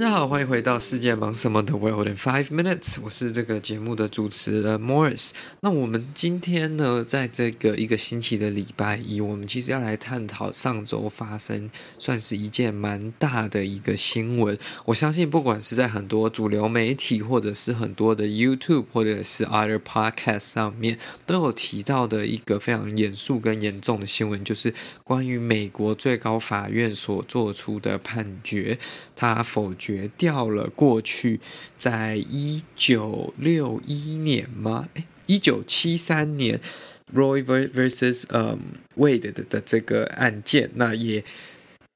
大家好，欢迎回到世界忙什么的 World in Five Minutes，我是这个节目的主持人 Morris。那我们今天呢，在这个一个星期的礼拜一，我们其实要来探讨上周发生算是一件蛮大的一个新闻。我相信，不管是在很多主流媒体，或者是很多的 YouTube，或者是 other podcast 上面，都有提到的一个非常严肃跟严重的新闻，就是关于美国最高法院所做出的判决，他否。决掉了过去在一九六一年吗？诶，一九七三年，Roy versus 嗯 Wade 的的这个案件，那也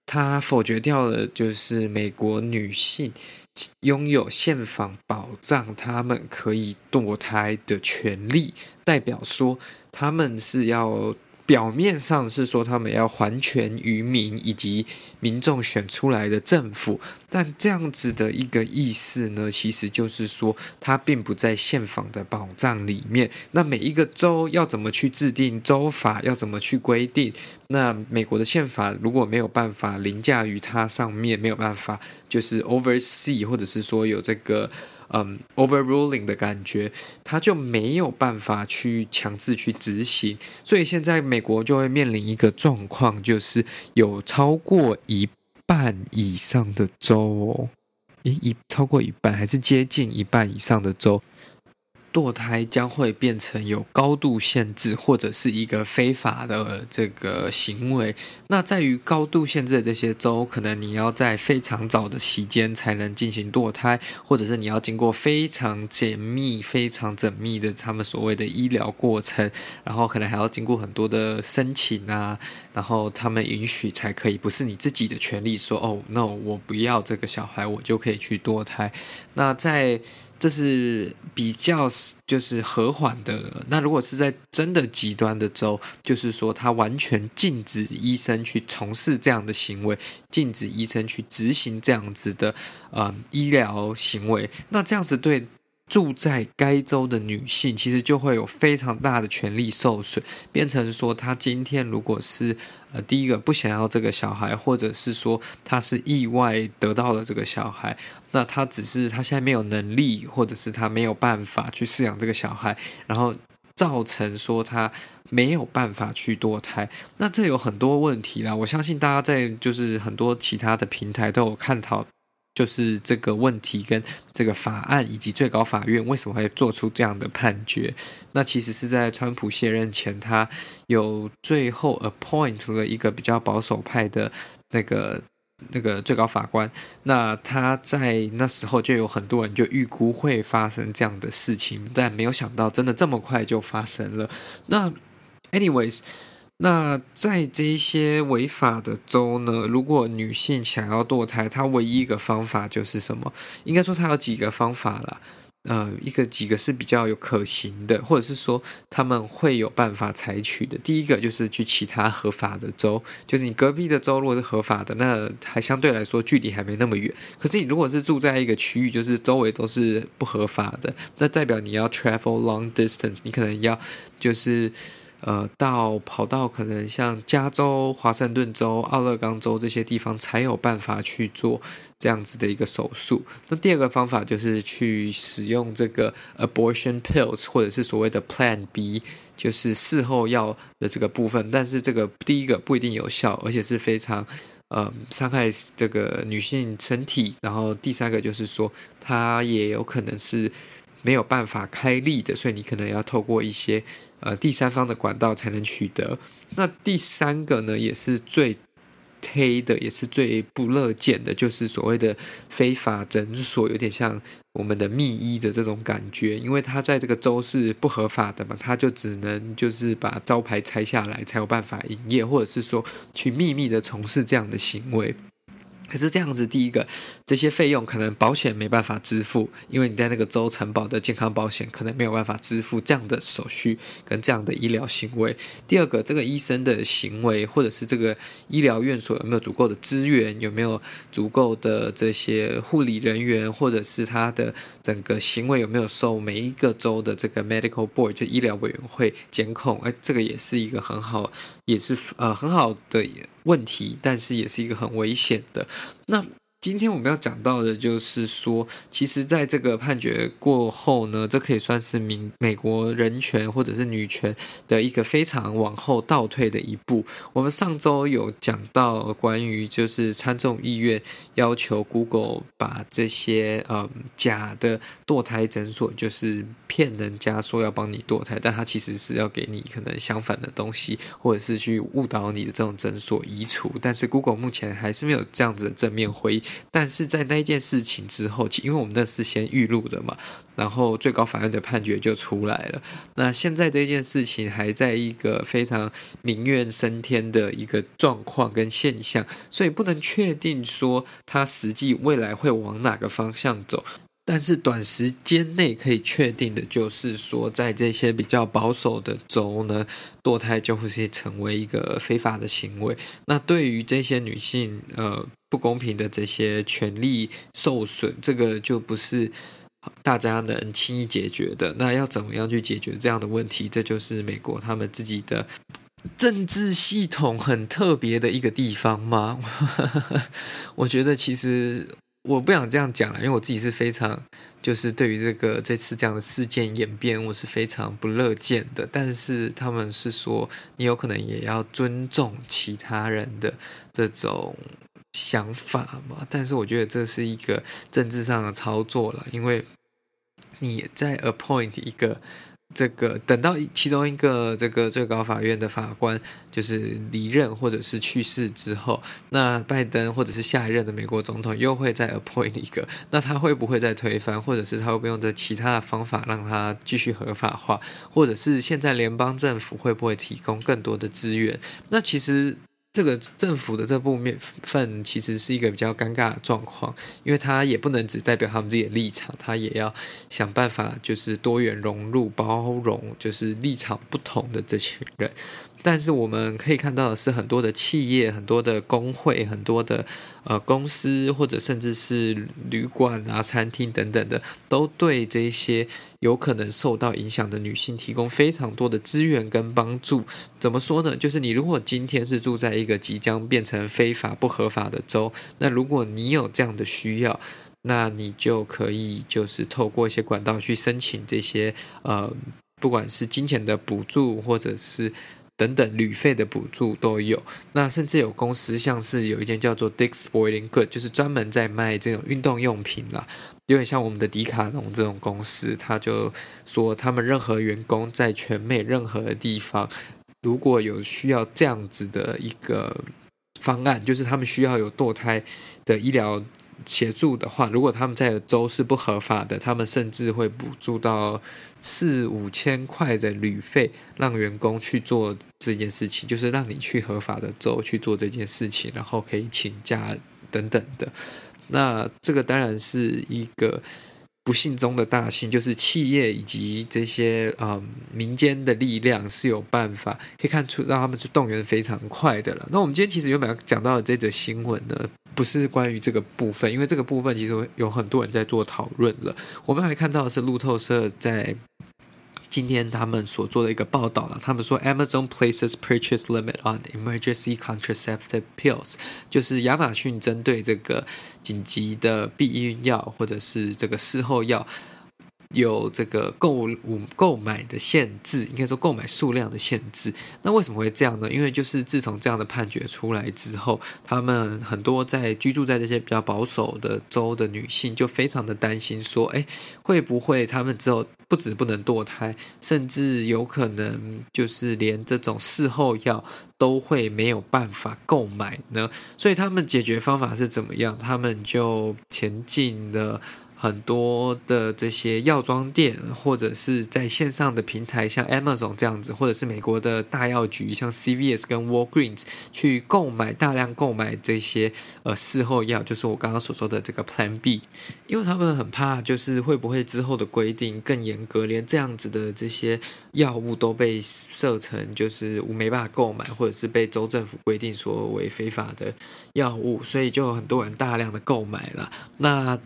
他否决掉了，就是美国女性拥有宪法保障，她们可以堕胎的权利，代表说他们是要。表面上是说他们要还权于民以及民众选出来的政府，但这样子的一个意思呢，其实就是说它并不在宪法的保障里面。那每一个州要怎么去制定州法，要怎么去规定？那美国的宪法如果没有办法凌驾于它上面，没有办法就是 oversee，或者是说有这个。嗯，overruling 的感觉，他就没有办法去强制去执行，所以现在美国就会面临一个状况，就是有超过一半以上的州哦，一一超过一半还是接近一半以上的州。堕胎将会变成有高度限制，或者是一个非法的这个行为。那在于高度限制的这些州，可能你要在非常早的期间才能进行堕胎，或者是你要经过非常紧密、非常缜密的他们所谓的医疗过程，然后可能还要经过很多的申请啊，然后他们允许才可以，不是你自己的权利说哦，no，我不要这个小孩，我就可以去堕胎。那在这是比较就是和缓的。那如果是在真的极端的州，就是说他完全禁止医生去从事这样的行为，禁止医生去执行这样子的呃医疗行为。那这样子对住在该州的女性，其实就会有非常大的权利受损，变成说她今天如果是呃第一个不想要这个小孩，或者是说她是意外得到了这个小孩，那她只是她现在没有能力，或者是她没有办法去饲养这个小孩，然后造成说她没有办法去堕胎，那这有很多问题啦。我相信大家在就是很多其他的平台都有看到。就是这个问题跟这个法案，以及最高法院为什么会做出这样的判决？那其实是在川普卸任前，他有最后 appoint 了一个比较保守派的那个那个最高法官。那他在那时候就有很多人就预估会发生这样的事情，但没有想到真的这么快就发生了。那 anyways。那在这些违法的州呢，如果女性想要堕胎，她唯一一个方法就是什么？应该说她有几个方法啦，呃，一个几个是比较有可行的，或者是说他们会有办法采取的。第一个就是去其他合法的州，就是你隔壁的州如果是合法的，那还相对来说距离还没那么远。可是你如果是住在一个区域，就是周围都是不合法的，那代表你要 travel long distance，你可能要就是。呃，到跑到可能像加州、华盛顿州、奥勒冈州这些地方，才有办法去做这样子的一个手术。那第二个方法就是去使用这个 abortion pills，或者是所谓的 Plan B，就是事后药的这个部分。但是这个第一个不一定有效，而且是非常呃伤害这个女性身体。然后第三个就是说，它也有可能是。没有办法开立的，所以你可能要透过一些呃第三方的管道才能取得。那第三个呢，也是最黑的，也是最不乐见的，就是所谓的非法诊所，有点像我们的密医的这种感觉，因为它在这个州是不合法的嘛，它就只能就是把招牌拆下来才有办法营业，或者是说去秘密的从事这样的行为。可是这样子，第一个，这些费用可能保险没办法支付，因为你在那个州承保的健康保险可能没有办法支付这样的手续跟这样的医疗行为。第二个，这个医生的行为，或者是这个医疗院所有没有足够的资源，有没有足够的这些护理人员，或者是他的整个行为有没有受每一个州的这个 medical board 就医疗委员会监控？哎，这个也是一个很好，也是呃很好的。问题，但是也是一个很危险的。那今天我们要讲到的，就是说，其实在这个判决过后呢，这可以算是美美国人权或者是女权的一个非常往后倒退的一步。我们上周有讲到关于就是参众议院要求 Google 把这些嗯假的堕胎诊所，就是骗人家说要帮你堕胎，但他其实是要给你可能相反的东西，或者是去误导你的这种诊所移除。但是 Google 目前还是没有这样子的正面回应。但是在那件事情之后，因为我们那是先预录的嘛，然后最高法院的判决就出来了。那现在这件事情还在一个非常民怨升天的一个状况跟现象，所以不能确定说它实际未来会往哪个方向走。但是短时间内可以确定的就是说，在这些比较保守的州呢，堕胎就会是成为一个非法的行为。那对于这些女性，呃，不公平的这些权利受损，这个就不是大家能轻易解决的。那要怎么样去解决这样的问题？这就是美国他们自己的政治系统很特别的一个地方吗？我觉得其实。我不想这样讲了，因为我自己是非常，就是对于这个这次这样的事件演变，我是非常不乐见的。但是他们是说，你有可能也要尊重其他人的这种想法嘛。但是我觉得这是一个政治上的操作了，因为你在 appoint 一个。这个等到其中一个这个最高法院的法官就是离任或者是去世之后，那拜登或者是下一任的美国总统又会再 appoint 一个，那他会不会再推翻，或者是他会不会用这其他的方法让他继续合法化，或者是现在联邦政府会不会提供更多的资源？那其实。这个政府的这部分其实是一个比较尴尬的状况，因为他也不能只代表他们自己的立场，他也要想办法，就是多元融入、包容，就是立场不同的这群人。但是我们可以看到的是，很多的企业、很多的工会、很多的呃公司，或者甚至是旅馆啊、餐厅等等的，都对这些有可能受到影响的女性提供非常多的资源跟帮助。怎么说呢？就是你如果今天是住在一个即将变成非法不合法的州，那如果你有这样的需要，那你就可以就是透过一些管道去申请这些呃，不管是金钱的补助，或者是。等等，旅费的补助都有。那甚至有公司，像是有一间叫做 Dick's Sporting Goods，就是专门在卖这种运动用品啦。有点像我们的迪卡侬这种公司，他就说他们任何员工在全美任何的地方，如果有需要这样子的一个方案，就是他们需要有堕胎的医疗。协助的话，如果他们在的州是不合法的，他们甚至会补助到四五千块的旅费，让员工去做这件事情，就是让你去合法的州去做这件事情，然后可以请假等等的。那这个当然是一个。不幸中的大幸，就是企业以及这些啊民间的力量是有办法可以看出，让他们是动员非常快的了。那我们今天其实原本要讲到的这则新闻呢，不是关于这个部分，因为这个部分其实有很多人在做讨论了。我们还看到是路透社在。今天他们所做的一个报道了，他们说 Amazon places purchase limit on emergency contraceptive pills，就是亚马逊针对这个紧急的避孕药或者是这个事后药有这个购物购买的限制，应该说购买数量的限制。那为什么会这样呢？因为就是自从这样的判决出来之后，他们很多在居住在这些比较保守的州的女性就非常的担心，说，哎，会不会他们之后不止不能堕胎，甚至有可能就是连这种事后药都会没有办法购买呢？所以他们解决方法是怎么样？他们就前进了。很多的这些药妆店，或者是在线上的平台，像 Amazon 这样子，或者是美国的大药局，像 CVS 跟 Walgreens 去购买大量购买这些呃事后药，就是我刚刚所说的这个 Plan B，因为他们很怕，就是会不会之后的规定更严格，连这样子的这些药物都被设成就是我没办法购买，或者是被州政府规定说为非法的药物，所以就有很多人大量的购买了。那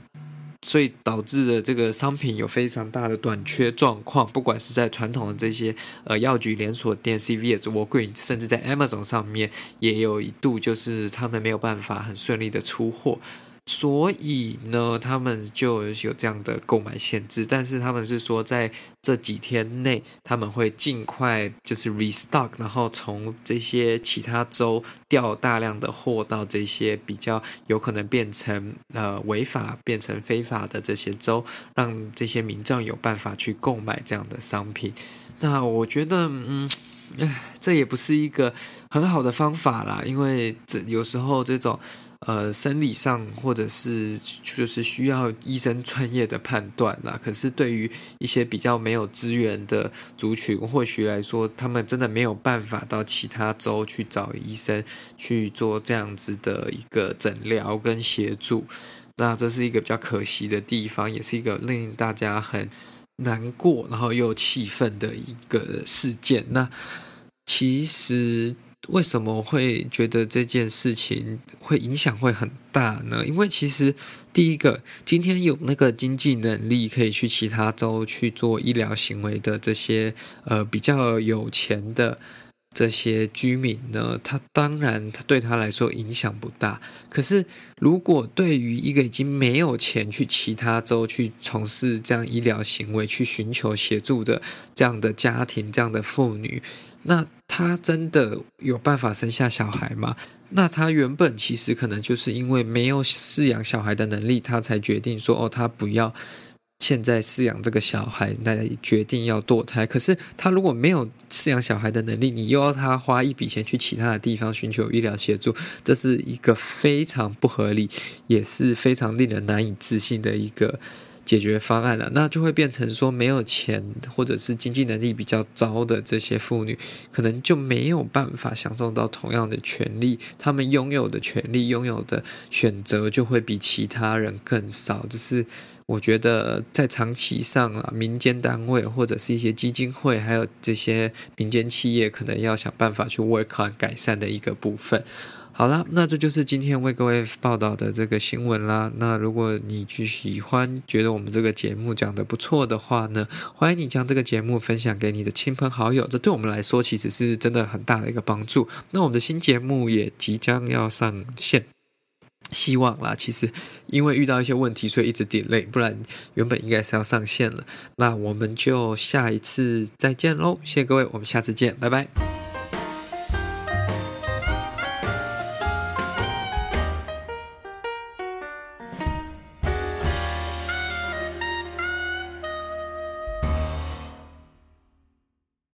所以导致了这个商品有非常大的短缺状况，不管是在传统的这些呃药局连锁店 CVS、w a l g r e e n 甚至在 Amazon 上面，也有一度就是他们没有办法很顺利的出货。所以呢，他们就有这样的购买限制，但是他们是说在这几天内他们会尽快就是 restock，然后从这些其他州调大量的货到这些比较有可能变成呃违法、变成非法的这些州，让这些民众有办法去购买这样的商品。那我觉得，嗯，唉，这也不是一个很好的方法啦，因为这有时候这种。呃，生理上或者是就是需要医生专业的判断啦。可是对于一些比较没有资源的族群，或许来说，他们真的没有办法到其他州去找医生去做这样子的一个诊疗跟协助。那这是一个比较可惜的地方，也是一个令大家很难过，然后又气愤的一个事件。那其实。为什么会觉得这件事情会影响会很大呢？因为其实第一个，今天有那个经济能力可以去其他州去做医疗行为的这些呃比较有钱的这些居民呢，他当然他对他来说影响不大。可是如果对于一个已经没有钱去其他州去从事这样医疗行为、去寻求协助的这样的家庭、这样的妇女，那他真的有办法生下小孩吗？那他原本其实可能就是因为没有饲养小孩的能力，他才决定说哦，他不要现在饲养这个小孩，来决定要堕胎。可是他如果没有饲养小孩的能力，你又要他花一笔钱去其他的地方寻求医疗协助，这是一个非常不合理，也是非常令人难以置信的一个。解决方案了，那就会变成说，没有钱或者是经济能力比较糟的这些妇女，可能就没有办法享受到同样的权利，他们拥有的权利、拥有的选择就会比其他人更少。就是我觉得在长期上啊，民间单位或者是一些基金会，还有这些民间企业，可能要想办法去 work on 改善的一个部分。好啦，那这就是今天为各位报道的这个新闻啦。那如果你去喜欢，觉得我们这个节目讲得不错的话呢，欢迎你将这个节目分享给你的亲朋好友，这对我们来说其实是真的很大的一个帮助。那我们的新节目也即将要上线，希望啦，其实因为遇到一些问题，所以一直 delay，不然原本应该是要上线了。那我们就下一次再见喽，谢谢各位，我们下次见，拜拜。